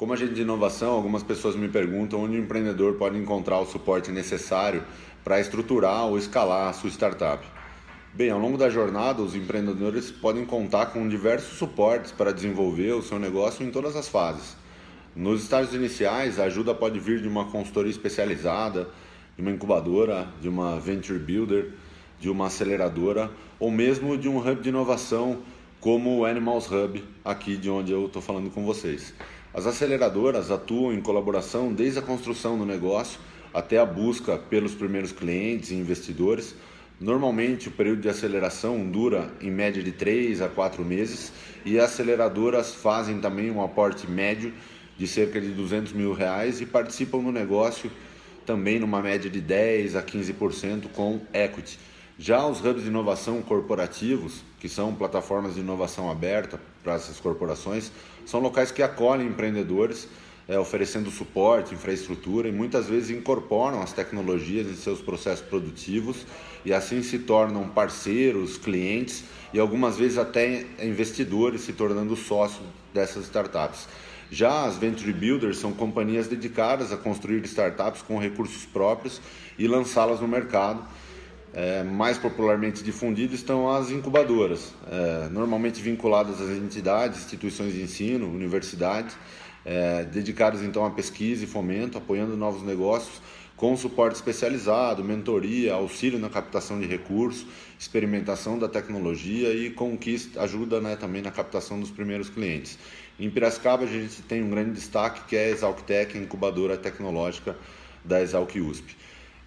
Como agente de inovação, algumas pessoas me perguntam onde o empreendedor pode encontrar o suporte necessário para estruturar ou escalar a sua startup. Bem, ao longo da jornada, os empreendedores podem contar com diversos suportes para desenvolver o seu negócio em todas as fases. Nos estágios iniciais, a ajuda pode vir de uma consultoria especializada, de uma incubadora, de uma venture builder, de uma aceleradora ou mesmo de um hub de inovação como o Animals Hub, aqui de onde eu estou falando com vocês. As aceleradoras atuam em colaboração desde a construção do negócio até a busca pelos primeiros clientes e investidores. Normalmente, o período de aceleração dura em média de 3 a 4 meses e as aceleradoras fazem também um aporte médio de cerca de 200 mil reais e participam no negócio também numa média de 10 a 15% com equity. Já os hubs de inovação corporativos, que são plataformas de inovação aberta para essas corporações, são locais que acolhem empreendedores, é, oferecendo suporte, infraestrutura e muitas vezes incorporam as tecnologias em seus processos produtivos e assim se tornam parceiros, clientes e algumas vezes até investidores, se tornando sócios dessas startups. Já as Venture Builders são companhias dedicadas a construir startups com recursos próprios e lançá-las no mercado é, mais popularmente difundido estão as incubadoras, é, normalmente vinculadas às entidades, instituições de ensino, universidades, é, dedicadas então à pesquisa e fomento, apoiando novos negócios com suporte especializado, mentoria, auxílio na captação de recursos, experimentação da tecnologia e conquista, ajuda né, também na captação dos primeiros clientes. Em Piracicaba a gente tem um grande destaque que é a Exalctec, incubadora tecnológica da Exalc USP.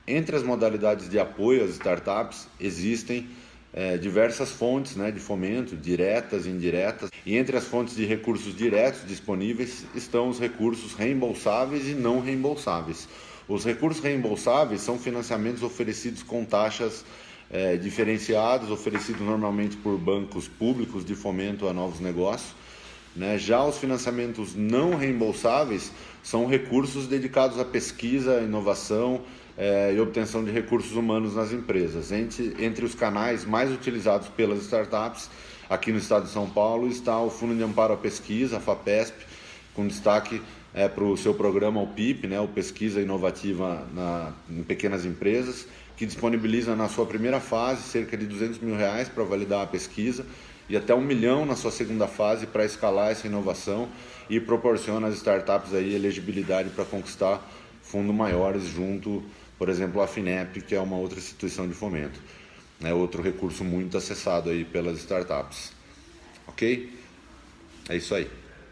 Entre as modalidades de apoio às startups existem é, diversas fontes né, de fomento, diretas e indiretas, e entre as fontes de recursos diretos disponíveis estão os recursos reembolsáveis e não reembolsáveis. Os recursos reembolsáveis são financiamentos oferecidos com taxas é, diferenciadas, oferecidos normalmente por bancos públicos de fomento a novos negócios. Né? Já os financiamentos não reembolsáveis são recursos dedicados à pesquisa, inovação, é, e obtenção de recursos humanos nas empresas. Entre, entre os canais mais utilizados pelas startups aqui no estado de São Paulo está o Fundo de Amparo à Pesquisa, a FAPESP, com destaque é, para o seu programa, o PIP, né, o Pesquisa Inovativa na, em Pequenas Empresas, que disponibiliza na sua primeira fase cerca de 200 mil reais para validar a pesquisa e até um milhão na sua segunda fase para escalar essa inovação e proporciona às startups aí elegibilidade para conquistar fundos maiores junto por exemplo, a FINEP, que é uma outra instituição de fomento. É outro recurso muito acessado aí pelas startups. Ok? É isso aí.